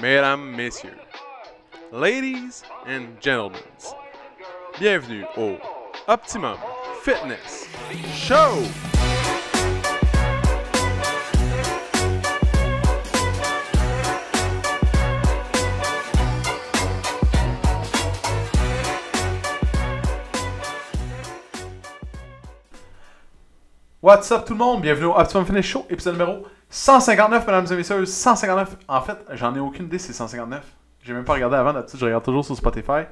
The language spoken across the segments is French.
mesdames, messieurs, ladies and gentlemen, bienvenue au Optimum Fitness Show! What's up tout le monde? Bienvenue au Optimum Finish Show, épisode numéro 159, mesdames et messieurs. 159. En fait, j'en ai aucune idée, c'est 159. J'ai même pas regardé avant, d'habitude, je regarde toujours sur Spotify.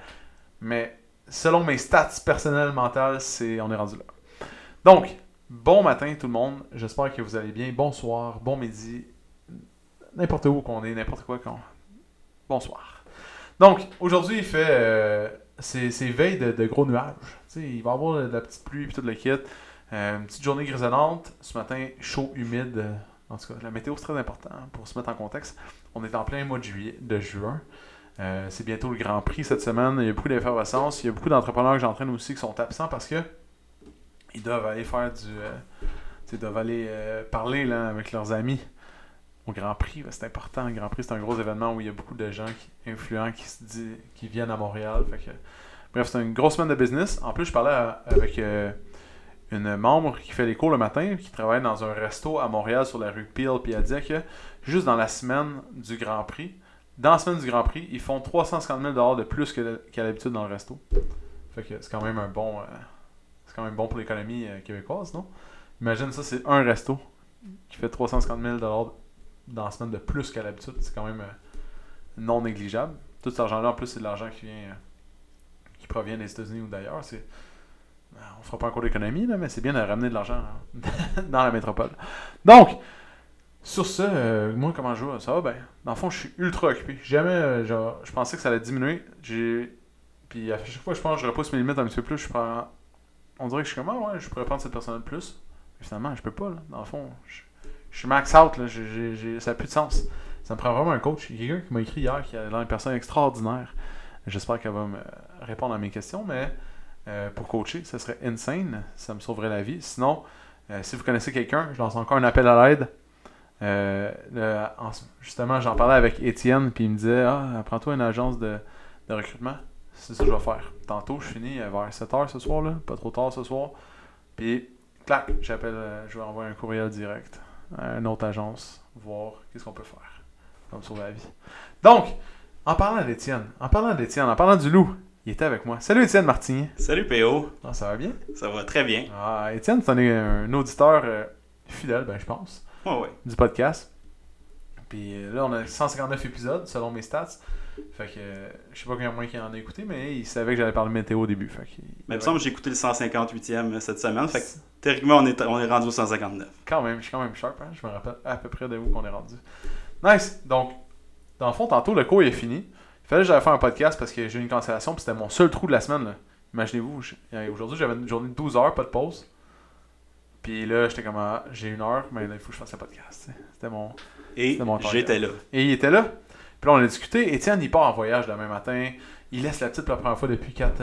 Mais selon mes stats personnelles mentales, c'est on est rendu là. Donc, bon matin tout le monde. J'espère que vous allez bien. Bonsoir, bon midi, n'importe où qu'on est, n'importe quoi qu'on. Bonsoir. Donc, aujourd'hui, il fait. euh, c'est veille de, gros nuages. Il va y avoir de la petite pluie et tout le kit. Euh, une petite journée grisonnante. Ce matin, chaud, humide. En tout cas, la météo, c'est très important hein, pour se mettre en contexte. On est en plein mois de juillet, de juin. Euh, c'est bientôt le Grand Prix cette semaine. Il y a beaucoup d'effervescence. Il y a beaucoup d'entrepreneurs que j'entraîne aussi qui sont absents parce que ils doivent aller faire du. euh, ils doivent aller euh, parler là, avec leurs amis au Grand Prix. Ben, C'est important. Le Grand Prix, c'est un gros événement où il y a beaucoup de gens influents qui, se qui viennent à Montréal. Bref, c'est une grosse semaine de business. En plus, je parlais avec. Une membre qui fait les cours le matin, qui travaille dans un resto à Montréal sur la rue Peel, puis elle disait que juste dans la semaine du Grand Prix, dans la semaine du Grand Prix, ils font 350 000 de plus qu'à l'habitude dans le resto. Fait que c'est quand même un bon. euh, c'est quand même bon pour l'économie euh, québécoise, non? Imagine ça, c'est un resto qui fait 350 000 dans la semaine de plus qu'à l'habitude. C'est quand même euh, non négligeable. Tout cet argent-là, en plus, c'est de l'argent qui vient. qui provient des États-Unis ou d'ailleurs. C'est on fera pas un cours d'économie, mais c'est bien de ramener de l'argent hein, dans la métropole. Donc, sur ce, euh, moi, comment je joue Ça va bien. Dans le fond, je suis ultra occupé. Jamais, euh, genre, je pensais que ça allait diminuer. J'ai... Puis à chaque fois, je pense que je repousse mes limites un petit peu plus. Je prends... On dirait que je suis comme, ah ouais, je pourrais prendre cette personne de plus. Mais finalement, je peux pas, là. Dans le fond, je, je suis max out, là. Ça n'a plus de sens. Ça me prend vraiment un coach. Il y a quelqu'un qui m'a écrit hier qui a l'air une personne extraordinaire. J'espère qu'elle va me répondre à mes questions, mais euh, pour coacher, ça serait insane. Ça me sauverait la vie. Sinon, euh, si vous connaissez quelqu'un, je lance encore un appel à l'aide. Euh, justement, j'en parlais avec Étienne, puis il me disait Ah, prends-toi une agence de, recrutement. C'est ça que je vais faire. Tantôt, je finis vers 7h ce soir, là, pas trop tard ce soir. Puis, clac, j'appelle, je vais envoyer un courriel direct à une autre agence, voir qu'est-ce qu'on peut faire. Ça me sauver la vie. Donc, en parlant d'Étienne, en parlant d'Étienne, en parlant du loup, il était avec moi. Salut Étienne Martigny. Salut PO, Ah, ça va bien? ça va très bien. Ah, Étienne, c'est un, un auditeur euh, fidèle, ben, je pense, Ouais, ouais. du podcast. Puis euh, là, on a 159 épisodes, selon mes stats. Fait que euh, je sais pas combien moins qu'il en a écouté, mais il savait que j'allais parler météo au début. Fait qu'il- Mais il me semble que j'ai écouté le 158e cette semaine, fait que théoriquement on est, on est rendu au 159. Quand même, je suis quand même sharp, hein? Je me rappelle à peu près de où qu'on est rendu. Nice! Donc, dans le fond, tantôt, le cours est fini. Fallait que j'aille faire un podcast parce que j'ai eu une cancellation, puis c'était mon seul trou de la semaine. Imaginez-vous, euh, aujourd'hui, j'avais une journée de 12 heures, pas de pause. Puis là, j'étais comme, ah, j'ai une heure, mais là, il faut que je fasse le podcast. C'était mon. Et j'étais là. Et il était là. Puis là, on a discuté. Étienne, il part en voyage demain matin. Il laisse la petite pour la première fois depuis 4,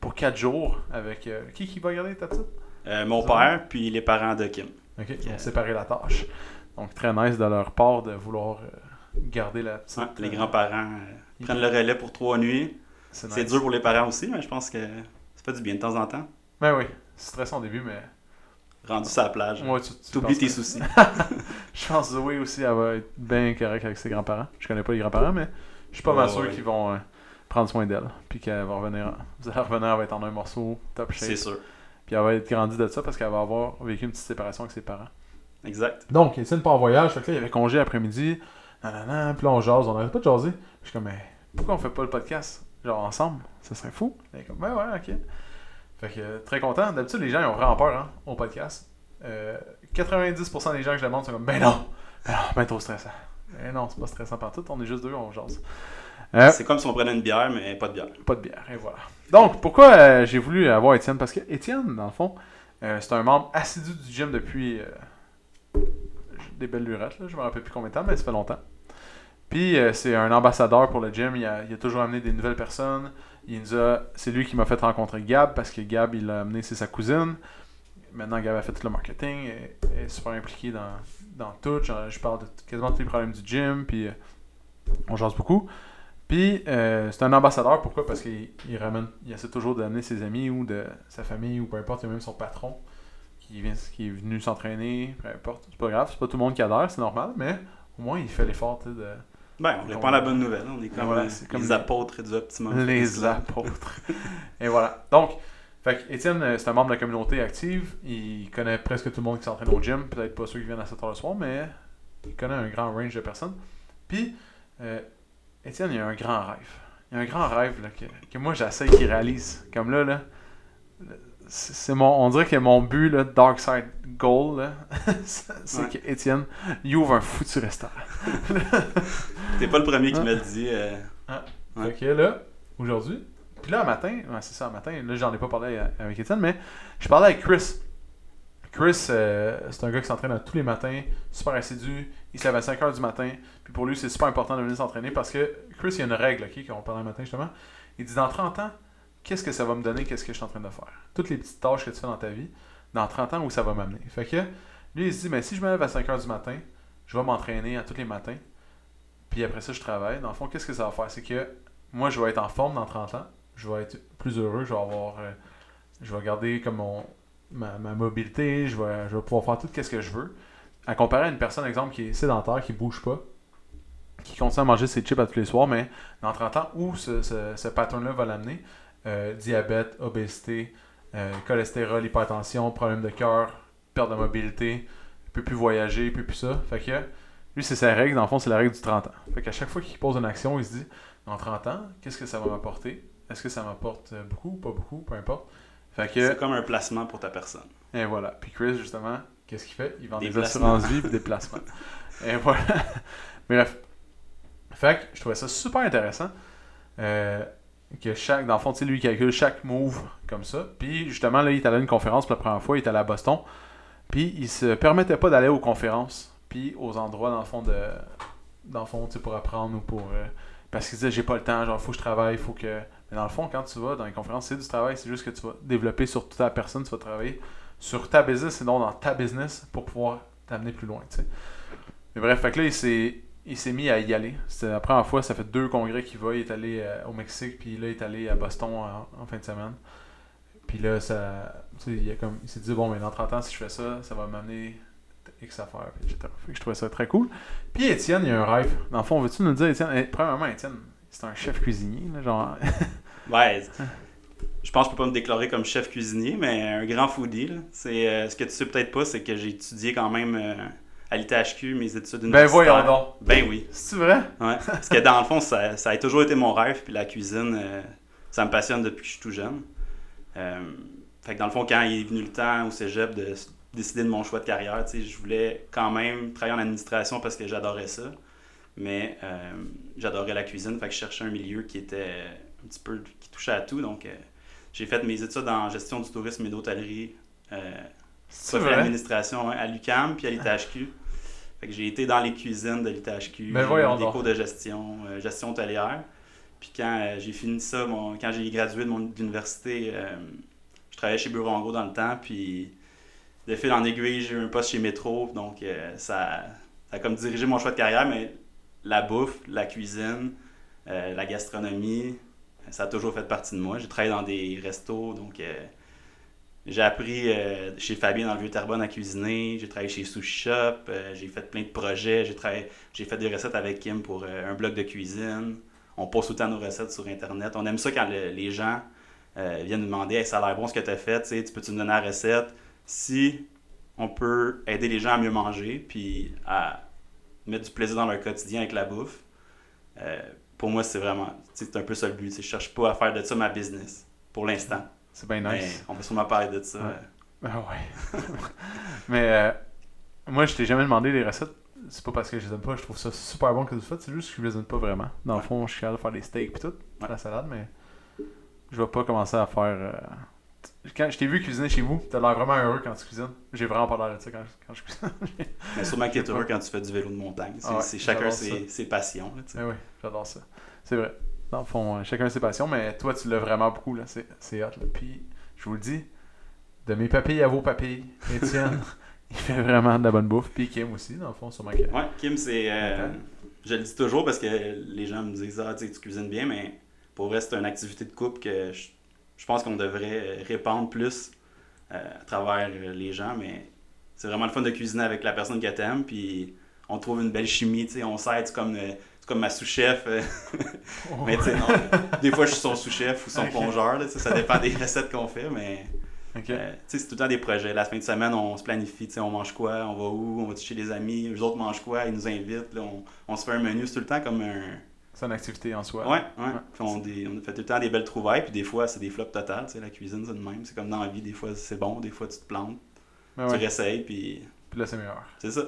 pour 4 jours avec. euh, qui qui va garder ta petite? Euh, mon père, puis les parents de Kim. Ok, ils ont séparé la tâche. Donc, très nice de leur part de vouloir euh, garder la petite. Ouais, les euh, grands-parents euh, ils- prennent le relais pour trois nuits. C'est nice. dur pour les parents aussi, mais je pense que ça fait du bien de temps en temps. Ben oui, c'est stressant au début, mais. Rendu sur la plage. Moi, tu, penses tes que- soucis. Je pense que Zoé aussi, elle va être bien correcte avec ses grands-parents. Je connais pas les grands-parents, mais je suis pas mal Ouais, sûr ouais. qu'ils vont euh, prendre soin d'elle. Puis qu'elle va revenir. Vous allez revenir, elle va être en un morceau, top shape. C'est sûr. Puis elle va être grandie de ça parce qu'elle va avoir vécu une petite séparation avec ses parents. Exact. Donc, Étienne part en voyage. Fait que là, il y avait congé après-midi. Puis là, on jase. On n'arrête pas de jaser. Je suis comme, mais pourquoi on fait pas le podcast genre ensemble? Ça serait fou. Est comme, ouais, ouais, ok. Fait que euh, très content. D'habitude, les gens ils ont vraiment peur hein, au podcast. Euh, 90% des gens que je demande sont comme, ben non, ben non, ben trop stressant. Ben non, c'est pas stressant partout. On est juste deux, on jase. Euh, C'est comme si on prenait une bière, mais pas de bière. pas de bière, et voilà. Donc, pourquoi euh, j'ai voulu avoir Étienne? Parce que Étienne, dans le fond, euh, c'est un membre assidu du gym depuis euh, des belles lurettes, là. je me rappelle plus combien de temps, mais ça fait longtemps. Puis, euh, c'est un ambassadeur pour le gym, il a, toujours amené des nouvelles personnes. Il nous a, c'est lui qui m'a fait rencontrer Gab, parce que Gab, il l'a amené, c'est sa cousine. Maintenant, Gab a fait tout le marketing, elle est super impliqué dans, dans tout. Je parle de quasiment tous les problèmes du gym, puis euh, On jase beaucoup. Puis, euh, c'est un ambassadeur. Pourquoi? Parce qu'il il ramène, il essaie toujours d'amener ses amis ou de sa famille ou peu importe, a même son patron qui, vient, qui est venu s'entraîner. Peu importe. C'est pas grave, c'est pas tout le monde qui adhère, c'est normal, mais au moins il fait l'effort de. Ben, on répand la bonne nouvelle. On est comme, Voilà, euh, comme les apôtres du optimum. Les apôtres. Et voilà. Donc, fait Étienne, euh, c'est un membre de la communauté active. Il connaît presque tout le monde qui s'entraîne au gym. Peut-être pas ceux qui viennent à 7h le soir, mais il connaît un grand range de personnes. Puis, euh, Étienne, il a un grand rêve. Il a un grand rêve là, que, que moi, j'essaie qu'il réalise. Comme là, là c'est mon, on dirait que mon but, là, Dark Side Goal, c'est Ouais. qu'Étienne, il ouvre un foutu restaurant. T'es pas le premier qui Hein? me le dit. euh, Ouais. Fait que là, aujourd'hui, puis là, un matin, ouais, c'est ça, un matin, là, j'en ai pas parlé euh, avec Étienne, mais je parlais avec Chris. Chris, euh, c'est un gars qui s'entraîne tous les matins, super assidu, il se lève à 5h du matin, puis pour lui, c'est super important de venir s'entraîner parce que Chris, il y a une règle, ok, qu'on parlait un matin justement. Il dit dans 30 ans, qu'est-ce que ça va me donner, qu'est-ce que je suis en train de faire? Toutes les petites tâches que tu fais dans ta vie, dans 30 ans, où ça va m'amener? Fait que lui, il se dit, mais si je me lève à 5h du matin, je vais m'entraîner à tous les matins, puis après ça, je travaille. Dans le fond, qu'est-ce que ça va faire? C'est que moi, je vais être en forme dans 30 ans. Je vais être plus heureux. Je vais avoir. euh, je vais garder comme mon, ma, ma mobilité. Je vais, je vais pouvoir faire tout ce que je veux. À comparer à une personne, exemple, qui est sédentaire, qui bouge pas, qui continue à manger ses chips à tous les soirs, mais dans 30 ans, où ce, ce, ce pattern-là va l'amener? Euh, Diabète, obésité, euh, cholestérol, hypertension, problème de cœur, perte de mobilité, il peut plus voyager, il peut plus ça. Fait que lui, c'est sa règle. Dans le fond, c'est la règle du 30 ans. Fait qu'à chaque fois qu'il pose une action, il se dit dans 30 ans, qu'est-ce que ça va m'apporter? Est-ce que ça m'apporte euh, beaucoup, pas beaucoup, peu importe? Fait que, C'est comme un placement pour ta personne. et voilà. Puis Chris, justement, qu'est-ce qu'il fait? Il vend Des des, placements. assurances vie et des placements. et voilà. Bref. Fait que je trouvais ça super intéressant. euh, que chaque, dans le fond, tu sais, lui, calcule chaque move comme ça. Puis justement, là, il est allé à une conférence pour la première fois, il est allé à Boston. Puis il se permettait pas d'aller aux conférences, puis aux endroits, dans le fond, de, dans le fond, pour apprendre ou pour. euh, parce qu'il disait, j'ai pas le temps, genre, faut que je travaille, faut que. Mais dans le fond, quand tu vas dans les conférences, c'est du travail, c'est juste que tu vas développer sur toute ta personne, tu vas travailler sur ta business et non dans ta business pour pouvoir t'amener plus loin, tu sais. Mais bref, fait que là, il s'est, il s'est mis à y aller. C'était la première fois, ça fait deux congrès qu'il va. Il est allé euh, au Mexique, puis là, il est allé à Boston en, fin de semaine. Puis là, ça, il, a comme, il s'est dit, bon, mais dans 30 ans, si je fais ça, ça va m'amener X affaires. Etc. Je trouvais ça très cool. Puis Étienne, il y a un rêve. Dans le fond, veux-tu nous dire, Étienne, eh, premièrement, Étienne, c'est un chef cuisinier, là, genre. Ouais. Je pense que je peux pas me déclarer comme chef cuisinier, mais un grand foodie. là. Euh, ce que tu sais peut-être pas, c'est que j'ai étudié quand même euh, à l'ITHQ mes études ben universitaires. voyons donc. Ben oui. C'est vrai? Ouais. Parce que dans le fond, ça, ça a toujours été mon rêve, puis la cuisine, euh, ça me passionne depuis que je suis tout jeune. Euh, fait que dans le fond, quand il est venu le temps au cégep de décider de mon choix de carrière, tu sais, je voulais quand même travailler en administration parce que j'adorais ça. Mais euh, j'adorais la cuisine, fait que je cherchais un milieu qui était un petit peu, qui touchait à tout. Donc, j'ai fait mes études en gestion du tourisme et d'hôtellerie. Euh, C'est l'administration ouais, à l'UCAM puis à l'ITHQ. Fait que j'ai été dans les cuisines de l'ITHQ, des cours de gestion, euh, gestion hôtelière. Puis quand euh, j'ai fini ça, mon- quand j'ai gradué de mon de l'université, euh, je travaillais chez Bureau en gros dans le temps, puis de fil en aiguille, j'ai eu un poste chez Métro, donc ça, ça a comme dirigé mon choix de carrière, mais la bouffe, la cuisine, la gastronomie, ça a toujours fait partie de moi. J'ai travaillé dans des restos, donc j'ai appris euh, chez Fabien dans le vieux Terrebonne à cuisiner. J'ai travaillé chez Sushi Shop. euh, j'ai fait plein de projets. J'ai travaillé, j'ai fait des recettes avec Kim pour euh, un blog de cuisine. On poste tout le temps nos recettes sur Internet. On aime ça quand le- les gens viennent nous demander Hey, ça a l'air bon ce que tu as fait. tu peux-tu donner la recette? Si on peut aider les gens à mieux manger puis à mettre du plaisir dans leur quotidien avec la bouffe, pour moi, c'est vraiment c'est un peu ça le but. Je cherche pas à faire de ça ma business pour l'instant. C'est bien nice. on va sûrement parler de ça. Ouais. Ah ouais. Mais euh, moi, je t'ai jamais demandé les recettes. C'est pas parce que je les aime pas, je trouve ça super bon que vous faites, c'est juste que je les aime pas vraiment. Dans le fond, je suis capable de faire des steaks pis tout, Ouais. la salade, mais je vais pas commencer à faire. euh, Quand je t'ai vu cuisiner chez vous, t'as l'air vraiment heureux quand tu cuisines. J'ai vraiment pas l'air de ça quand, quand je cuisine. Mais sûrement que tu es heureux quand tu fais du vélo de montagne. C'est Ah ouais, c'est chacun ses, ses passions. là, tu mais oui, j'adore ça. C'est vrai. Dans le fond, euh, chacun ses passions, mais toi, tu l'as vraiment beaucoup, là. C'est c'est hot, là. Puis, je vous le dis, de mes papilles à vos papilles, Étienne, il fait vraiment de la bonne bouffe. Puis Kim aussi, dans le fond, sûrement que. Ouais, Kim, c'est. euh, je le dis toujours parce que les gens me disent Ah, tu sais, tu cuisines bien, mais pour vrai, c'est une activité de couple que je, je pense qu'on devrait répandre plus euh, à travers les gens, mais c'est vraiment le fun de cuisiner avec la personne que t'aimes, puis on trouve une belle chimie, tu sais, on s'aide, comme, euh, comme ma sous-chef. euh, mais tu sais, non, des fois je suis son sous-chef ou son plongeur, là, ça dépend des recettes qu'on fait, mais euh, c'est tout le temps des projets. La fin de semaine, on se planifie, on mange quoi, on va où, on va chez les amis, les autres mangent quoi, ils nous invitent, là, on, on se fait un menu, c'est tout le temps comme un... C'est une activité en soi. Ouais, ouais. On, des- on fait tout le temps des belles trouvailles, puis des fois, c'est des flops totales, la cuisine, c'est de même. C'est comme dans la vie, des fois, c'est bon, des fois, tu te plantes, Mais tu ouais. réessayes, puis Puis là, c'est meilleur. c'est ça.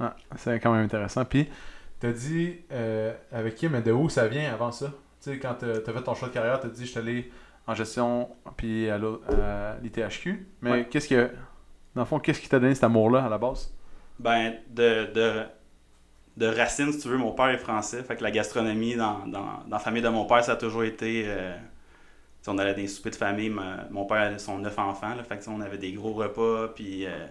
Ouais, c'est quand même intéressant. Puis, t'as dit euh, avec qui, mais de où ça vient avant ça? Tu sais, quand t'as t'as fait ton choix de carrière, t'as dit je suis allé en gestion puis à l'ITHQ. Mais Ouais. qu'est-ce que. Dans le fond, qu'est-ce qui t'a donné cet amour-là à la base? Ben, de, de, de racines, si tu veux, mon père est français, fait que la gastronomie dans, dans, dans la famille de mon père, ça a toujours été. euh, on allait dans des soupers de famille, ma- mon père avait son neuf enfants, là, fait que on avait des gros repas, puis euh,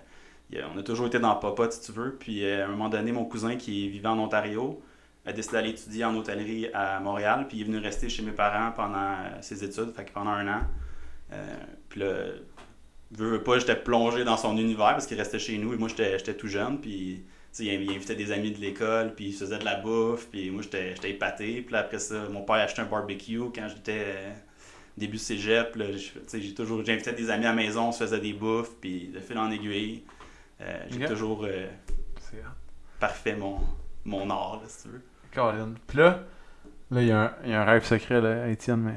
on a toujours été dans popote, si tu veux. Puis euh, à un moment donné, mon cousin qui vivait en Ontario a décidé d'aller étudier en hôtellerie à Montréal, puis il est venu rester chez mes parents pendant euh, ses études, fait pendant un an. Euh, puis là, veux, veux pas, j'étais plongé dans son univers parce qu'il restait chez nous et moi j'étais tout jeune, puis il invitait des amis de l'école, puis il faisait de la bouffe, puis moi j'étais épaté. Puis après ça, mon père a acheté un barbecue quand j'étais début cégep. J'ai toujours j'invitais des amis à la maison, on se faisait des bouffes, puis de fil en aiguille, euh, j'ai toujours euh, parfait mon, mon art, là, si tu veux. Caroline. Puis là, là, il y, a un- il y a un rêve secret, là, Étienne, mais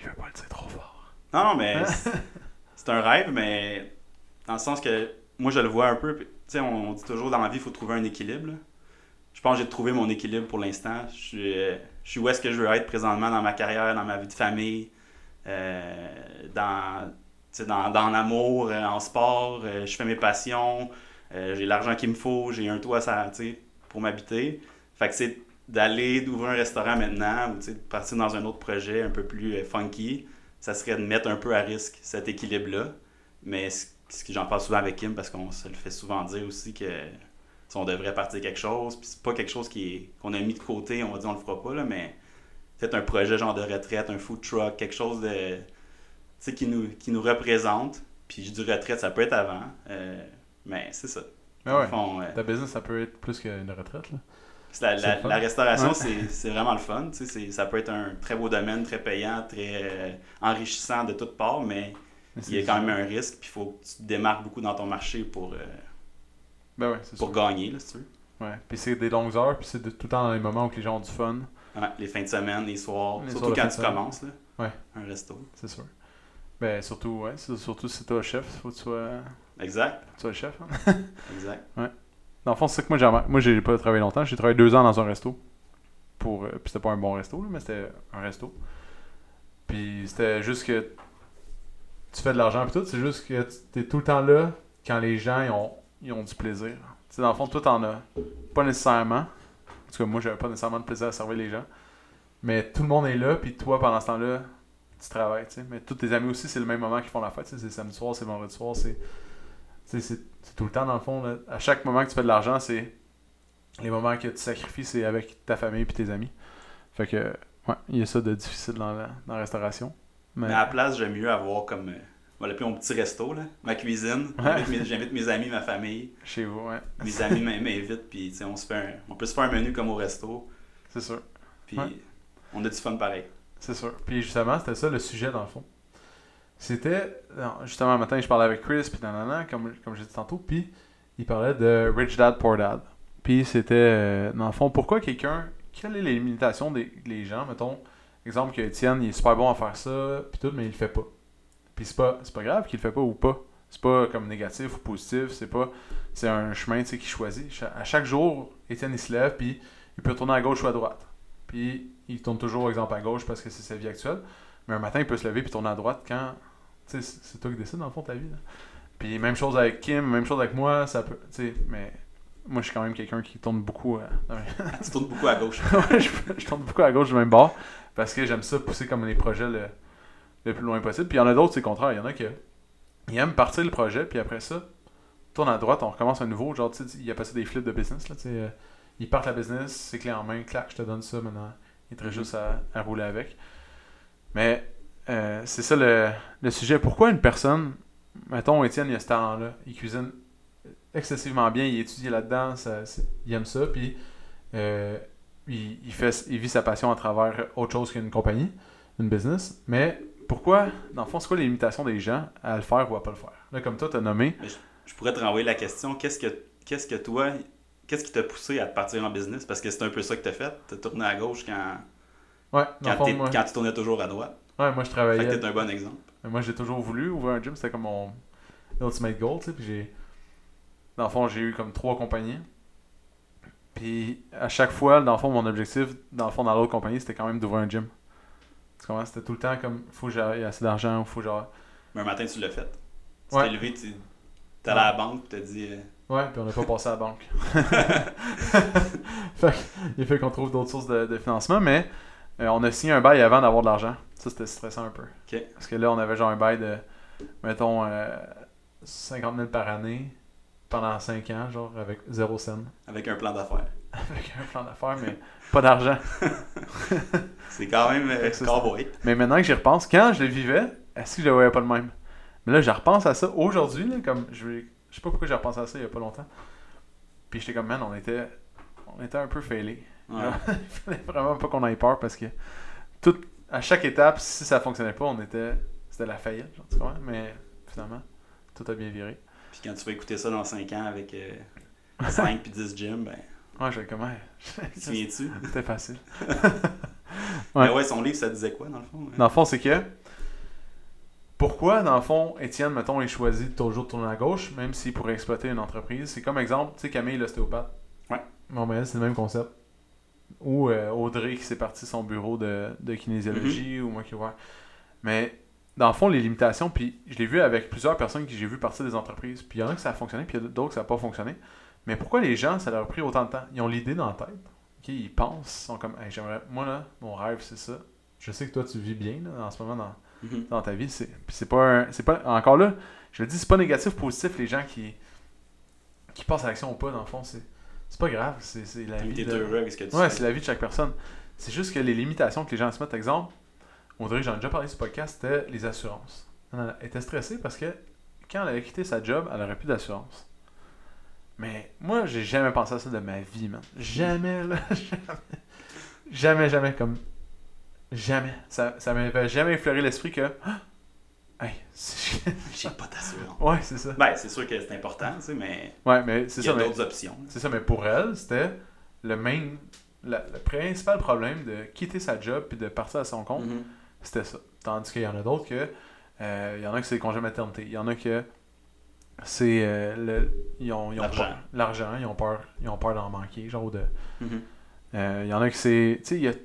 il veut pas le dire trop fort. Non, non, mais c'est- un rêve, mais dans le sens que moi, je le vois un peu. Tu sais, on, on dit toujours dans la vie, il faut trouver un équilibre. là. Je pense que j'ai trouvé mon équilibre pour l'instant. Je suis, euh, je suis où est-ce que je veux être présentement dans ma carrière, dans ma vie de famille, dans, dans, dans l'amour, euh, en sport. euh, je fais mes passions. euh, j'ai l'argent qu'il me faut. J'ai un toit ça, pour m'habiter. Fait que c'est d'aller, d'ouvrir un restaurant maintenant ou de partir dans un autre projet un peu plus funky ça serait de mettre un peu à risque cet équilibre-là. Mais ce que j'en parle souvent avec Kim, parce qu'on se le fait souvent dire aussi que si on devrait partir quelque chose, puis c'est pas quelque chose qu'on a mis de côté, on va dire on le fera pas, là, mais peut-être un projet genre de retraite, un food truck, quelque chose de sais, qui nous, qui nous représente. Puis je dis retraite, ça peut être avant, euh, mais c'est ça. Mais ouais. fond, euh, Ta business, ça peut être plus qu'une retraite, là. la, la- restauration, Ouais. c'est- vraiment le fun. tu sais, c'est- Ça peut être un très beau domaine, très payant, très euh, enrichissant de toutes parts, mais il y a quand même un risque, puis il faut que tu te démarques beaucoup dans ton marché pour, Ben ouais, pour sûr. gagner, là, si tu veux. Ouais. Puis c'est des longues heures, puis c'est tout le temps dans les moments où les gens ont du fun. Ouais, les fins de semaine, les soirs, Les surtout soirs quand tu semaine. commences, là, Ouais. un resto. C'est sûr. Ben, surtout, ouais, surtout si toi chef, faut que tu sois, Exact, tu sois le chef. hein. exact. Dans le fond, c'est ça que moi j'ai. Moi, j'ai pas travaillé longtemps. J'ai travaillé deux ans dans un resto. Pour, euh, puis c'était pas un bon resto, là, mais c'était un resto. Puis c'était juste que tu fais de l'argent puis tout. C'est juste que tu es tout le temps là quand les gens ils ont, ils ont du plaisir. Tu sais, dans le fond, toi, t'en as pas nécessairement. En tout cas, moi, j'avais pas nécessairement de plaisir à servir les gens. Mais tout le monde est là, puis toi, pendant ce temps-là, tu travailles, tu sais. Mais tous tes amis aussi, c'est le même moment qu'ils font la fête. C'est samedi soir, c'est vendredi soir, c'est... C'est tout le temps, dans le fond. là. À chaque moment que tu fais de l'argent, c'est... Les moments que tu sacrifies, c'est avec ta famille puis tes amis. Fait que, ouais, il y a ça de difficile dans la, dans la restauration. Mais, Mais à la place, j'aime mieux avoir comme, euh, on va l'appeler mon petit resto, là, ma cuisine. Ouais. J'invite mes, amis, ma famille. chez vous, ouais. Mes amis m'in- m'invitent, puis tu sais, on, se fait un- on peut se faire un menu comme au resto, C'est sûr. puis Ouais. on a du fun pareil. C'est sûr. Puis justement, c'était ça le sujet dans le fond. C'était. Justement, un matin, je parlais avec Chris, puis nanana, comme, comme j'ai dit tantôt, puis il parlait de Rich Dad Poor Dad. Puis c'était, euh, dans le fond, pourquoi quelqu'un. Quelle est les limitations des les gens, mettons, exemple que Étienne, il est super bon à faire ça, puis tout, mais il le fait pas. Puis c'est pas, pas grave qu'il le fait pas ou pas. C'est pas comme négatif ou positif, c'est pas. C'est un chemin tu sais, qu'il choisit. À chaque jour, Étienne, il se lève, puis il peut tourner à gauche ou à droite. Puis il tourne toujours, exemple, à gauche parce que c'est sa vie actuelle. Mais un matin, il peut se lever puis tourner à droite quand. Tu sais, c'est toi qui décides dans le fond de ta vie. là. Puis même chose avec Kim, même chose avec moi, ça peut. Tu sais, mais moi, je suis quand même quelqu'un qui tourne beaucoup. euh, dans mes- tu tournes beaucoup à gauche. Ouais, je, je tourne beaucoup à gauche du même bord parce que j'aime ça pousser comme les projets le, le plus loin possible. Puis il y en a d'autres, c'est le contraire. Il y en a qui ils aiment partir le projet, puis après ça, tourne à droite, on recommence un nouveau. Genre, tu sais, il appelle ça des flips de business. Là, tu sais, euh, ils partent la business, c'est clé en main, clac, je te donne ça maintenant. Il juste à, rouler avec. Mais euh, c'est ça le, le sujet. Pourquoi une personne, mettons Étienne, il a ce talent-là, il cuisine excessivement bien, il étudie là-dedans, il aime ça, puis euh, il, il fait, il vit sa passion à travers autre chose qu'une compagnie, une business. Mais pourquoi, dans le fond, c'est quoi les limitations des gens à le faire ou à pas le faire? Là, comme toi, tu as nommé. Je pourrais te renvoyer la question qu'est-ce que, qu'est-ce que toi, qu'est-ce qui t'a poussé à te partir en business? Parce que c'est un peu ça que t'as fait. T'as tourné à gauche quand, Ouais, quand, fond, t'es- moi, quand tu tournais toujours à droite. ouais, moi, je Fait que travaillais. t'es un bon exemple. Moi, j'ai toujours voulu ouvrir un gym, c'était comme mon ultimate goal, tu sais. Puis j'ai. Dans le fond, j'ai eu comme trois compagnies. Puis à chaque fois, dans le fond, mon objectif, dans le fond, dans l'autre compagnie, c'était quand même d'ouvrir un gym. Tu comprends? C'était tout le temps comme, faut que j'aie assez d'argent, ou faut genre. Mais un matin, tu l'as fait. Tu Ouais. t'es levé, tu t'es allé à la banque, tu t'as dit. Euh, Ouais, puis on n'a pas passé à la banque. fait il fait qu'on trouve d'autres sources de, de financement, mais euh, on a signé un bail avant d'avoir de l'argent. Ça, c'était stressant un peu. Parce que là, on avait genre un bail de, mettons, euh, 50 000 par année pendant 5 ans, genre avec zéro scène. avec un plan d'affaires. Avec un plan d'affaires, mais pas d'argent. C'est quand même euh, cowboy. Mais maintenant que j'y repense, quand je le vivais, est-ce que je le voyais pas de même? Mais là, je repense à ça aujourd'hui, comme je, vais- je sais pas pourquoi j'ai repensé à ça il y a pas longtemps. Puis j'étais comme, man, on était, on était un peu failés. Ouais. il fallait vraiment pas qu'on ait peur parce que tout, à chaque étape, si ça fonctionnait pas, on était, c'était la faillite, genre, tu comprends? Mais finalement, tout a bien viré. Puis quand tu vas écouter ça dans 5 ans avec 5 puis 10 gyms, ben, Ouais, je vais comment? tu te souviens-tu? C'était facile. Mais ouais, son livre, ça disait quoi dans le fond? Dans le fond, c'est que. Pourquoi, dans le fond, Étienne, mettons, il choisit de toujours tourner à gauche, même s'il pourrait exploiter une entreprise? C'est comme exemple, tu sais, Camille, l'ostéopathe. Ouais. Bon, ben, c'est le même concept. Ou euh, Audrey qui s'est parti son bureau de, de kinésiologie, ou moi qui vois. Mais, dans le fond, les limitations, puis je l'ai vu avec plusieurs personnes que j'ai vu partir des entreprises. Puis il y en a que ça a fonctionné, puis il y a d'autres que ça n'a pas fonctionné. Mais pourquoi les gens, ça leur a pris autant de temps? Ils ont l'idée dans la tête. Ils pensent, ils sont comme, Hey, j'aimerais. Moi, là, mon rêve, c'est ça. Je sais que toi, tu vis bien, là, en ce moment, dans Mhm. dans ta vie. C'est pas, un- c'est pas encore là. Je le dis, c'est pas négatif, positif les gens qui qui passent à l'action ou pas dans le fond. C'est c'est pas grave. C'est la vie. De- heureux avec ce que tu Ouais, c'est la vie de chaque personne. C'est juste que les limitations que les gens se mettent, exemple, Audrey, j'en ai déjà parlé sur ce podcast, c'était les assurances. Elle était stressée parce que quand elle avait quitté sa job, elle aurait plus d'assurance. Mais moi, j'ai jamais pensé à ça de ma vie, man. Jamais, là. Jamais. Jamais, jamais. Comme. Jamais. Ça, ça m'avait jamais effleuré l'esprit que. Ah! Hey, J'ai pas d'assurance. ouais, c'est ça. Ben, c'est sûr que c'est important, tu sais, mais Ouais, mais c'est il y ça. a d'autres options. c'est ça, mais pour elle, c'était le main. la- le principal problème de quitter sa job puis de partir à son compte, Mhm. c'était ça. Tandis qu'il y en a d'autres que. euh, il y en a que c'est congé maternité. Il y en a que. C'est. euh, le, ils ont, ils ont L'argent. peur- L'argent. Ils ont peur, ils ont peur d'en manquer. Genre de. Mhm. Euh, Il y en a que c'est. Tu sais,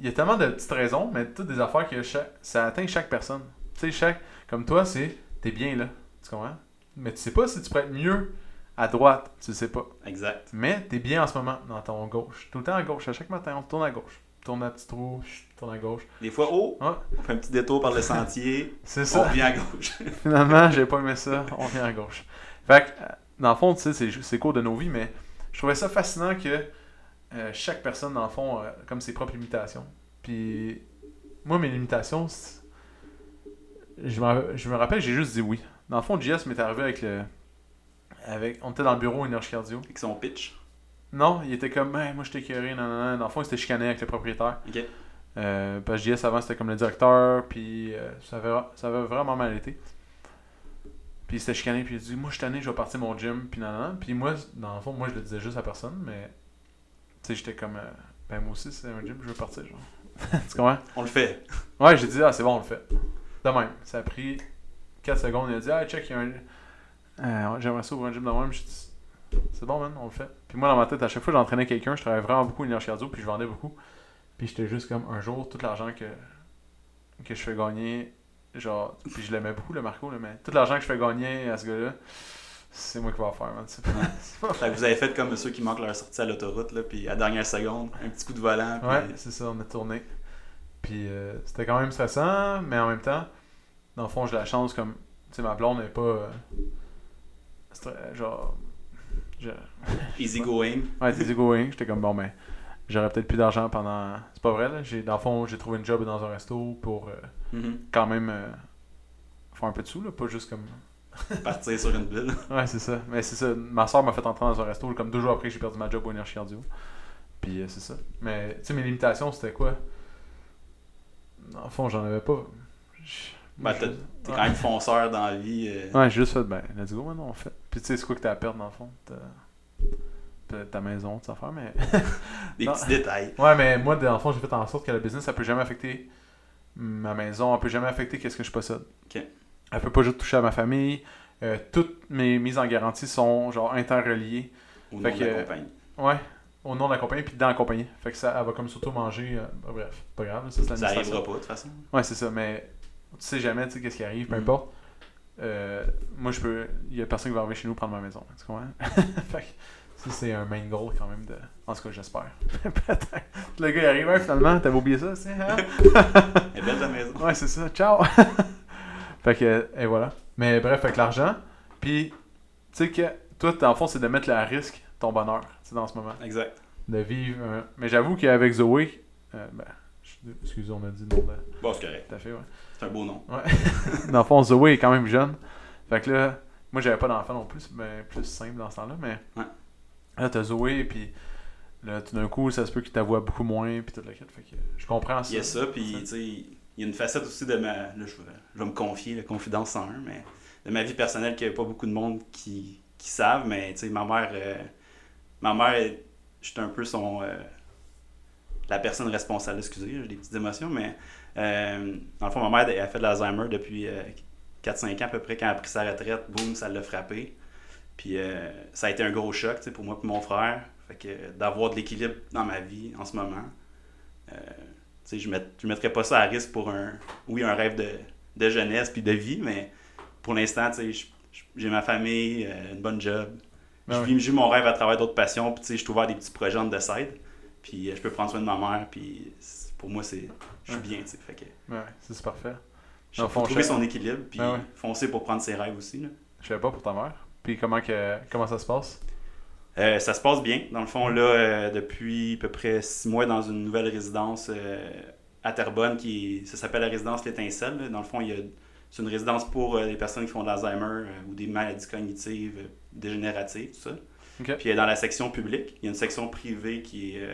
il y a, tellement de petites raisons, mais toutes des affaires que chaque- ça atteint chaque personne. Tu sais, chaque. Comme toi, c'est. T'es bien là. Tu comprends? Mais tu sais pas si tu pourrais être mieux à droite. Tu sais pas. Exact. Mais t'es bien en ce moment dans ton gauche. Tout le temps à gauche. À chaque matin, on tourne à gauche. Tourne à petit trou, tourne à gauche. Des fois, oh, Ouais. on fait un petit détour par le sentier, C'est on ça. revient à gauche. Finalement, j'ai pas aimé ça. On vient à gauche. Fait que, euh, dans le fond, tu sais, c'est, c'est court de nos vies, mais je trouvais ça fascinant que euh, chaque personne, dans le fond, a comme ses propres limitations. Puis, moi, mes limitations, je me, je me rappelle, j'ai juste dit oui. Dans le fond, JS m'est arrivé avec le. Avec, on était dans le bureau énergie cardio. Avec son pitch? Non, il était comme, Hey, moi je t'ai curé, non, non, non. Dans le fond, il s'était chicané avec le propriétaire. Ok. Euh, parce que JS avant c'était comme le directeur, puis euh, ça, avait, ça avait vraiment mal été. Puis il s'était chicané, puis il a dit Moi je suis tanné, je vais partir mon gym, puis nan, nan. Puis moi, dans le fond, moi je le disais juste à personne, mais sais, j'étais comme euh, Ben moi aussi, c'est un gym, je veux partir, genre. tu comprends? On le fait. Ouais, j'ai dit Ah, c'est bon, on le fait. De même. Ça a pris 4 secondes, il a dit Ah, check, il y a un. Euh, J'aimerais ça ouvrir un gym de même. J'ai dit C'est bon, man, on le fait. Puis moi, dans ma tête, à chaque fois j'entraînais quelqu'un, je travaillais vraiment beaucoup énergie cardio, puis je vendais beaucoup. Puis j'étais juste comme un jour, tout l'argent que, que je fais gagner, genre, puis je l'aimais beaucoup, le Marco, là, mais tout l'argent que je fais gagner à ce gars-là, c'est moi qui vais en faire, man. C'est pas- Fait que vous avez fait comme ceux qui manquent leur sortie à l'autoroute, là, puis à la dernière seconde, un petit coup de volant. Puis... Ouais, c'est ça, on a tourné. Puis euh, c'était quand même stressant, mais en même temps, dans le fond, j'ai la chance comme. Tu sais, ma blonde n'est pas. euh, genre. je- Easy going. Ouais, t'es going. J'étais comme, bon, ben, j'aurais peut-être plus d'argent pendant. C'est pas vrai, là. J'ai, dans le fond, j'ai trouvé une job dans un resto pour euh, Mhm. quand même euh, faire un peu de sous, là. Pas juste comme. Partir sur une bulle. Ouais, c'est ça. Mais c'est ça. Ma soeur m'a fait entrer dans un resto. Comme deux jours après, j'ai perdu ma job au énergie cardio. Puis euh, c'est ça. Mais, tu sais, mes limitations, c'était quoi? Dans le fond, j'en avais pas. Je- Ben, T'es quand même fonceur dans la vie. euh, Ouais, j'ai juste fait, ben, let's go, maintenant, on fait. Puis tu sais, c'est quoi que t'as à perdre, dans le fond? Peut-être ta maison, tes affaires, mais. Des petits détails. Ouais, mais moi, dans le fond, j'ai fait en sorte que le business, ça peut jamais affecter ma maison, elle peut jamais affecter qu'est-ce que je possède. Ok. Elle peut pas juste toucher à ma famille. Euh, toutes mes mises en garantie sont genre interreliées. Au Fait nom de la compagnie. Ouais, au nom de la compagnie puis dans la compagnie. Fait que ça, elle va comme surtout manger. euh, bah, bref, pas grave, ça Ça arrivera pas de toute façon. Ouais, c'est ça, mais tu sais jamais, tu sais, qu'est-ce qui arrive, peu Mm. importe. Euh, moi, je peux. Il y a personne qui va arriver chez nous prendre ma maison. Tu comprends? fait que ça, c'est un main goal quand même. de En tout cas, j'espère. Le gars, il arrive, ouais, finalement, t'avais oublié ça, c'est hein? Elle est belle ta maison. Ouais, c'est ça. Ciao! Fait que, et voilà. Mais bref, avec l'argent. Puis, tu sais que, toi, dans le fond, c'est de mettre à risque ton bonheur, tu sais, dans ce moment. Exact. De vivre. un- Mais j'avoue qu'avec Zoé, euh, ben, excusez, on a dit le nom de Bon, c'est correct. fille, ouais. C'est un beau nom. Dans le fond, Zoé est quand même jeune. Fait que là, moi, j'avais pas d'enfant non plus, ben, plus simple dans ce temps-là, mais. Ouais. Là, t'as Zoé, puis là, tout d'un coup, ça se peut qu'il t'avoue beaucoup moins, puis toute la quête. Fait que je comprends ça. Il y a ça, puis tu sais, il y a une facette aussi de ma. Je, je vais me confier, la confidence en un, mais de ma vie personnelle qu'il n'y a pas beaucoup de monde qui, qui savent, mais tu sais, ma mère. euh, ma mère, un peu son. euh, la personne responsable, excusez, j'ai des petites émotions, mais euh, dans le fond, ma mère a fait de l'Alzheimer depuis euh, 4-5 ans à peu près. Quand elle a pris sa retraite, boum, ça l'a frappé. Puis euh, ça a été un gros choc pour moi et mon frère. Fait que euh, d'avoir de l'équilibre dans ma vie en ce moment, euh, je ne je mettrais pas ça à risque pour un, oui, un rêve de, de jeunesse puis de vie, mais pour l'instant, tu sais, je- je- j'ai ma famille, euh, une bonne job. Je vis je vis mon rêve à travers d'autres passions, puis tu sais, je suis ouvert à des petits projets de side, puis euh, je peux prendre soin de ma mère, puis pour moi, c'est je suis bien, tu sais. Fait que Ouais, c'est parfait. le faut trouver je- son équilibre, puis Ah ouais. foncer pour prendre ses rêves aussi. Là. Je savais pas pour ta mère. Puis comment, que, comment ça se passe? Euh, ça se passe bien. Dans le fond, là, euh, depuis à peu près six mois dans une nouvelle résidence euh, à Terrebonne, qui ça s'appelle la résidence L'Étincelle. Dans le fond, il y a, c'est une résidence pour les personnes qui font de l'Alzheimer ou des maladies cognitives dégénératives, tout ça. Puis dans la section publique, il y a une section privée qui est,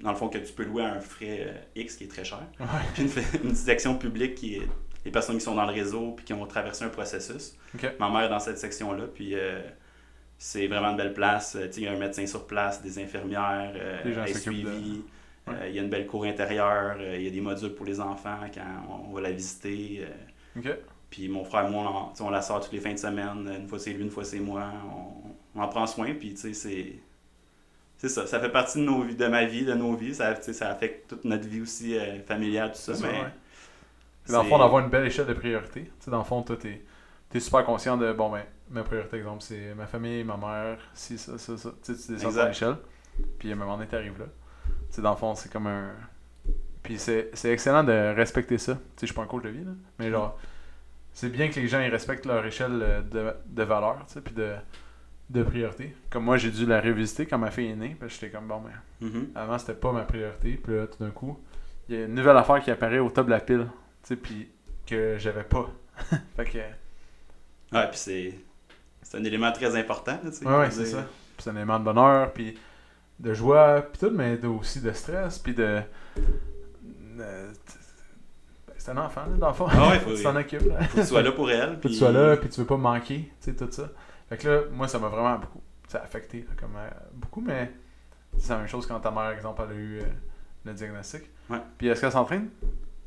dans le fond, que tu peux louer à un frais X qui est très cher. Ouais. Puis une, une section publique qui est les personnes qui sont dans le réseau puis qui ont traversé un processus. Ma mère est dans cette section-là, puis c'est vraiment une belle place. Euh, Il y a un médecin sur place, des infirmières, euh, Les gens de- suivie. Ouais. Euh, il y a une belle cour intérieure, euh, il y a des modules pour les enfants quand on va la visiter. euh, puis mon frère et moi, on, on la sort toutes les fins de semaine. Une fois c'est lui, une fois c'est moi. On, on en prend soin, puis tu sais, c'est... C'est ça, ça fait partie de, nos vies, de ma vie, de nos vies. Ça, ça affecte toute notre vie aussi euh, familiale, tout ça. Mais ouais. Dans le fond d'avoir une belle échelle de priorité. Tu sais, dans le fond, toi, t'es es super conscient de, bon, ben, ma priorité, exemple, c'est ma famille, ma mère, si, ça, ça, ça. Tu sais, tu descends ton échelle. Puis à un moment donné, t'arrives là. Tu sais, dans le fond, c'est comme un. Puis c'est excellent de respecter ça. Tu sais, je suis pas un coach de vie, là. Mais genre, c'est bien que les gens ils respectent leur échelle de, de valeur, tu sais, puis de, de priorité. Comme moi, j'ai dû la revisiter quand ma fille est née. Parce que j'étais comme, bon, ben, avant, c'était pas ma priorité. Puis là, tout d'un coup, il y a une nouvelle affaire qui apparaît au top de la pile. Tu sais, puis que j'avais pas. fait que. Ouais, puis c'est... C'est un élément très important, là, tu sais. Ouais, ouais, c'est ça. Puis c'est un élément de bonheur, puis de joie, puis tout, mais de- aussi de stress, puis de. de- ben, c'est un enfant, là, dans le fond. Ah ouais, faut- tu t'en occupes, là. Faut que tu sois là pour elle. Faut que puis- tu sois là, puis tu veux pas manquer, tu sais, tout ça. Fait que là, moi, ça m'a vraiment beaucoup. Ça a affecté, là, comme euh, beaucoup, mais c'est la même chose quand ta mère, exemple, elle a eu euh, le diagnostic. Ouais. Puis est-ce qu'elle s'entraîne?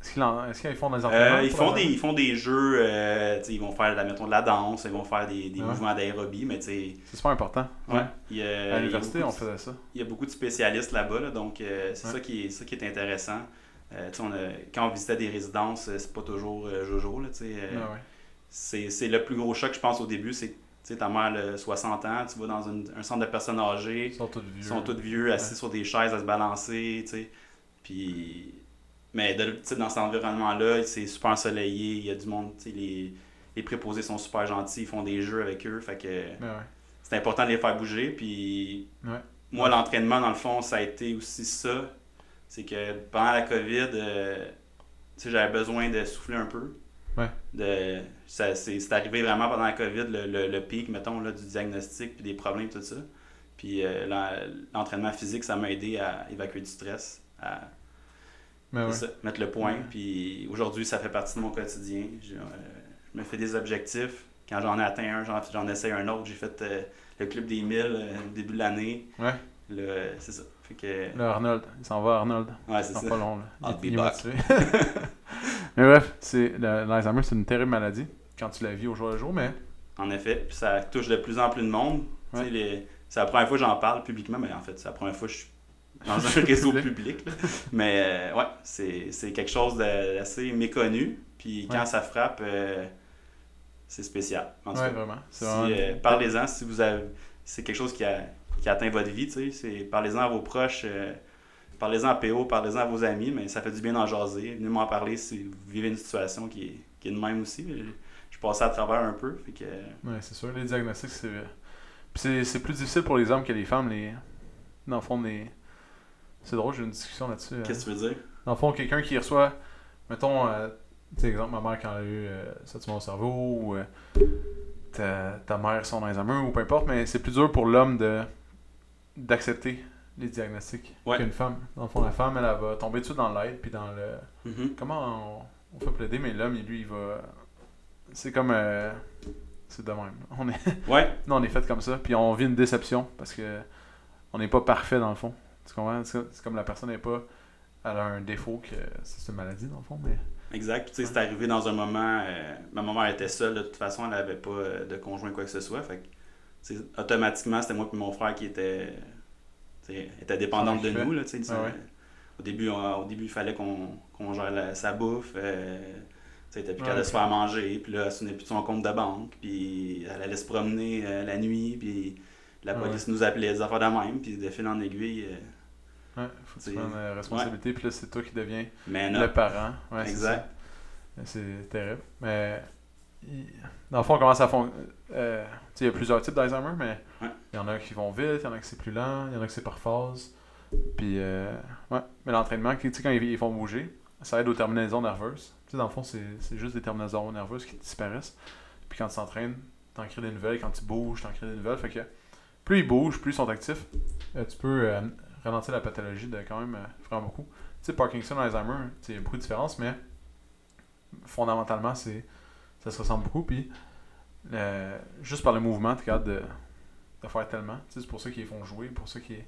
Est-ce qu'ils en- est-ce qu'ils font des entraînements Euh, ils, font des, ils font des jeux, euh, ils vont faire la, mettons, de la danse, ils vont faire des, des Ouais. mouvements d'aérobie, mais C'est super important. ouais, il À l'université, on faisait ça. il y a beaucoup de spécialistes là-bas, là, donc euh, c'est ça, qui est, ça qui est intéressant. Euh, on a- quand on visitait des résidences, euh, c'est pas toujours euh, Jojo. Là, euh, c'est, c'est le plus gros choc, je pense, au début. C'est tu sais, ta mère a 60 ans, tu vas dans une- un centre de personnes âgées, Ils sont tous vieux. ils sont tous vieux, assis sur des chaises à se balancer. tu sais. Puis, mais de- dans cet environnement-là, c'est super ensoleillé, il y a du monde, les, les préposés sont super gentils, ils font des jeux avec eux. Fait que ouais. c'est important de les faire bouger. Puis Ouais. moi, l'entraînement, dans le fond, ça a été aussi ça. C'est que pendant la COVID, euh, j'avais besoin de souffler un peu. Ouais. De, ça, c'est, c'est arrivé vraiment pendant la COVID, le, le, le pic, mettons, là, du diagnostic, puis des problèmes, tout ça. Puis euh, l'en- l'entraînement physique, ça m'a aidé à évacuer du stress, à Mais Ben ouais. c'est ça, mettre le point. Puis aujourd'hui, ça fait partie de mon quotidien. Je, euh, je me fais des objectifs. Quand j'en ai atteint un, j'en, j'en essaie un autre. J'ai fait euh, le club des 1000 euh, au début de l'année. Ouais. C'est ça. Fait que, Là, Arnold, il s'en va, Arnold. ouais, c'est ça. pas long, là. Il- mais bref, c'est, le- l'Alzheimer, c'est une terrible maladie quand tu la vis au jour le jour, mais En effet, puis ça touche de plus en plus de monde. Ouais. les- c'est la première fois que j'en parle publiquement, mais en fait, c'est la première fois que je suis dans un réseau public. là. Mais euh, ouais, c'est, c'est quelque chose d'assez méconnu. Puis quand Ouais. ça frappe, euh, c'est spécial. En tout ouais, cas. vraiment. Si, euh, parlez-en si vous avez c'est quelque chose qui, a, qui atteint votre vie, tu sais, c'est parlez-en à vos proches, parlez-en à PO, parlez-en à vos amis, mais ça fait du bien d'en jaser. Venez m'en parler si vous vivez une situation qui est, qui est de même aussi. Je, passais à travers un peu, fait que Ouais, c'est sûr. Les diagnostics, c'est. Puis c'est, c'est plus difficile pour les hommes que les femmes. Les... Dans le fond, les. C'est drôle, j'ai eu une discussion là-dessus. euh. qu'est-ce que tu veux dire? Dans le fond, quelqu'un qui reçoit. Mettons, euh, tu exemple, ma mère quand elle a eu euh, ça au cerveau, ou euh, ta, ta mère son Alzheimer, ou peu importe, mais c'est plus dur pour l'homme de d'accepter les diagnostics Ouais. qu'une femme. Dans le fond, la femme, elle, elle va tomber dessus dans l'aide, puis dans le. Mhm. Comment on, on fait plaider, mais l'homme, lui, il va. C'est comme. euh, c'est de même. On est, Ouais, nous, on est fait comme ça, puis on vit une déception parce que on n'est pas parfait dans le fond. Tu comprends? C'est comme la personne n'est pas. Elle a un défaut que c'est une maladie dans le fond, mais. exact. Puis, Tu sais, c'est arrivé dans un moment. euh, ma maman était seule, de toute façon, elle n'avait pas euh, de conjoint, quoi que ce soit. Fait que, automatiquement, c'était moi et mon frère qui était, était dépendante de nous. Là, tu sais, Ah ouais. Au début, on- au début, il fallait qu'on gère la- sa bouffe. Euh, tu sais, plus Ouais, capable de se faire manger. Puis là, elle se plus de son compte de banque. Puis elle allait se promener euh, la nuit. Puis la Ah police nous appelait des affaires de même. Puis de fil en aiguille, euh, Ouais, faut que tu prennes la responsabilité, puis là, c'est toi qui deviens le parent. Ouais, Exact. C'est terrible. Mais. Dans le fond, comment ça fonctionne euh, Tu sais, il y a plusieurs types d'Alzheimer, mais Ouais. il y en a qui vont vite, il y en a qui c'est plus lent, il y en a qui c'est par phase. Puis, euh, ouais. Mais l'entraînement, tu sais, quand ils, ils font bouger, ça aide aux terminaisons nerveuses. Tu sais, dans le fond, c'est c'est juste des terminaisons nerveuses qui disparaissent. Puis quand tu t'entraînes, t'en crées des nouvelles. Quand tu bouges, t'en crées des nouvelles. Fait que plus ils bougent, plus ils sont actifs, euh, tu peux euh, ralentir la pathologie de quand même euh, vraiment beaucoup. Tu sais, Parkinson, Alzheimer, il y a beaucoup de différences, mais fondamentalement, c'est ça se ressemble beaucoup. Puis euh, juste par le mouvement, tu es capable de, de faire tellement. Tu sais, c'est pour ça qu'ils font jouer, pour ça qu'ils.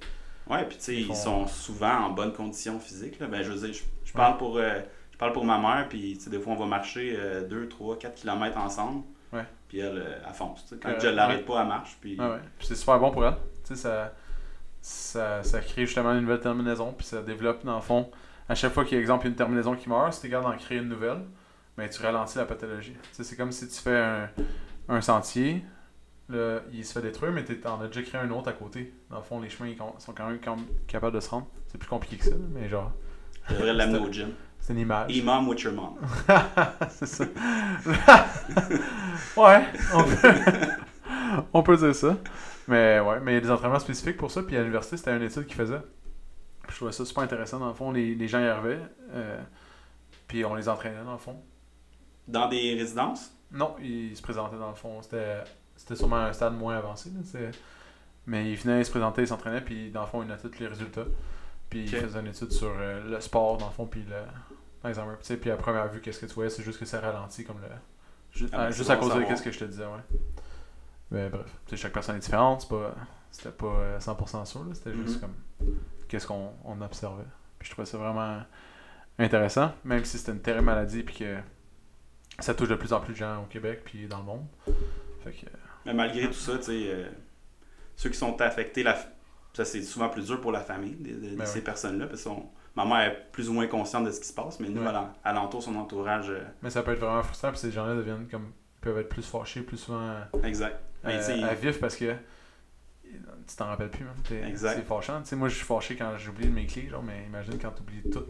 Ouais, puis tu sais, Ils sont souvent en bonne condition physique. Là. Ben, je veux dire, je, je parle pour, euh, je parle pour ma mère, puis tu sais, des fois, on va marcher 2, 3, 4 km ensemble. Ouais. Puis elle, euh, elle fonce. tu sais. Quand Euh, je l'arrête pas, elle marche. Puis... Ah ouais. C'est super bon pour elle. Tu sais, ça, ça, ça crée justement une nouvelle terminaison, puis ça développe, dans le fond, à chaque fois qu'il y a, exemple, une terminaison qui meurt, si tu es capable d'en créer une nouvelle, mais tu ralentis la pathologie. C'est comme si tu fais un, un sentier, là, il se fait détruire, mais tu en as déjà créé un autre à côté. Dans le fond, les chemins ils sont quand même capables de se rendre. C'est plus compliqué que ça, mais genre, Je devrais l'amener au gym. c'est une image. E-mom with your mom? c'est ça. ouais, on peut... on peut dire ça. Mais ouais, mais il y a des entraînements spécifiques pour ça. Puis à l'université, c'était une étude qui faisait. Puis je trouvais ça super intéressant. Dans le fond, les, les gens y arrivaient. euh, puis on les entraînait, dans le fond. Dans des résidences? Non, ils se présentaient, dans le fond. C'était c'était sûrement un stade moins avancé. là, Mais ils venaient, ils se présentaient, ils s'entraînaient. Puis dans le fond, ils notaient tous les résultats. Puis ils faisaient une étude sur euh, le sport, dans le fond. Puis le. Puis, à première vue, qu'est-ce que tu voyais C'est juste que ça ralentit comme le. Ah, ben, c'est juste à cause de savoir. ce que je te disais, ouais. Mais bref, tu sais, chaque personne est différente, c'est pas, c'était pas euh, 100% sûr, là, c'était juste Mhm. comme qu'est-ce qu'on on observait. Puis je trouvais ça vraiment intéressant, même si c'était une terrible maladie, puis que ça touche de plus en plus de gens au Québec, puis dans le monde. Fait que, Mais malgré tout ça, tu sais, euh, ceux qui sont affectés, la... f- ça c'est souvent plus dur pour la famille de, de- de Ben ces oui. personnes-là. Parce que son- ma mère est plus ou moins consciente de ce qui se passe, mais nous, alen- alentour, son entourage, euh, mais ça peut être vraiment frustrant, puis ces gens-là deviennent comme, peuvent être plus fâchés, plus souvent euh, exact. Mais tu sais, à vif parce que tu t'en rappelles plus, même. Exact. C'est fâchant. Moi, je suis fâché quand j'oublie mes clés, genre, mais imagine quand tu oublies tout.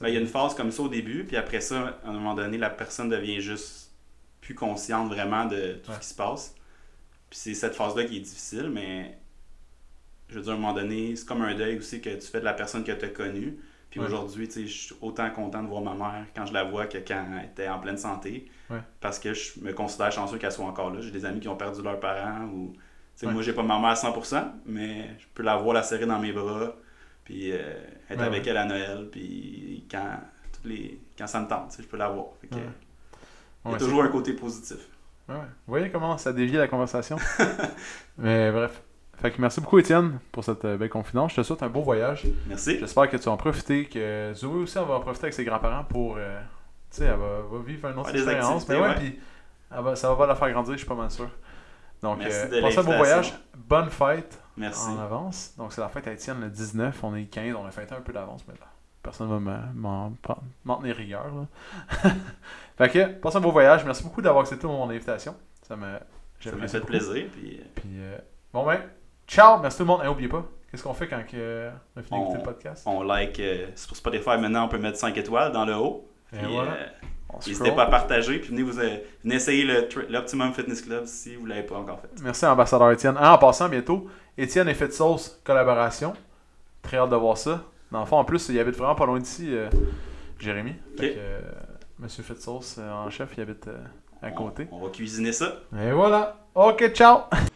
Ben, il y a une phase comme ça au début, puis après ça, à un moment donné, la personne devient juste plus consciente vraiment de tout Ouais. ce qui se passe. Puis c'est cette phase-là qui est difficile, mais je veux dire, à un moment donné, c'est comme un deuil aussi que tu fais de la personne que tu as connue. Puis Ouais. aujourd'hui, je suis autant content de voir ma mère quand je la vois que quand elle était en pleine santé. Ouais. Parce que je me considère chanceux qu'elle soit encore là. J'ai des amis qui ont perdu leurs parents ou. Ouais. moi, j'ai pas ma mère à 100%, mais je peux la voir la serrer dans mes bras, puis euh, être avec elle à Noël, puis quand, toutes les, quand ça me tente, je peux la voir. Il y a toujours un côté positif. Vous voyez comment ça dévie la conversation? Mais bref. Fait que merci beaucoup, Étienne, pour cette euh, belle confidence. Je te souhaite un beau voyage. Merci. J'espère que tu vas en profiter, que Zoé aussi, elle va en profiter avec ses grands-parents pour. euh, tu sais, elle va, va vivre une autre Ouais, expérience. Mais activités, ouais, puis va- ça va la faire grandir, je suis pas mal sûr. Donc, Merci euh, passez un beau voyage. Bonne fête Merci. en avance. Donc, c'est la fête à Étienne le 19. On est le 15. On a fêté un peu d'avance, mais là, personne va me- m'en tenir rigueur. Là. fait que, passez un beau voyage. Merci beaucoup d'avoir accepté mon invitation. Ça m'a fait beaucoup. plaisir. Puis, Puis, euh, bon ben, ciao, merci tout le monde. Et n'oubliez pas, qu'est-ce qu'on fait quand euh, on a fini d'écouter le podcast? on like euh, sur Spotify maintenant, on peut mettre 5 étoiles dans le haut. Et Puis, voilà. euh, N'hésitez pas à partager. Puis venez, vous, euh, venez essayer l'Optimum Fitness Club si vous ne l'avez pas encore fait. Merci, ambassadeur Étienne. Ah, en passant, bientôt, Étienne et Fit Sauce, collaboration. Très hâte de voir ça. Dans le fond, en plus, il habite vraiment pas loin d'ici, euh, Jérémy. Fait que, euh, Monsieur Fit Sauce, euh, en chef, il habite à côté. On va cuisiner ça. Et voilà. Ok, ciao!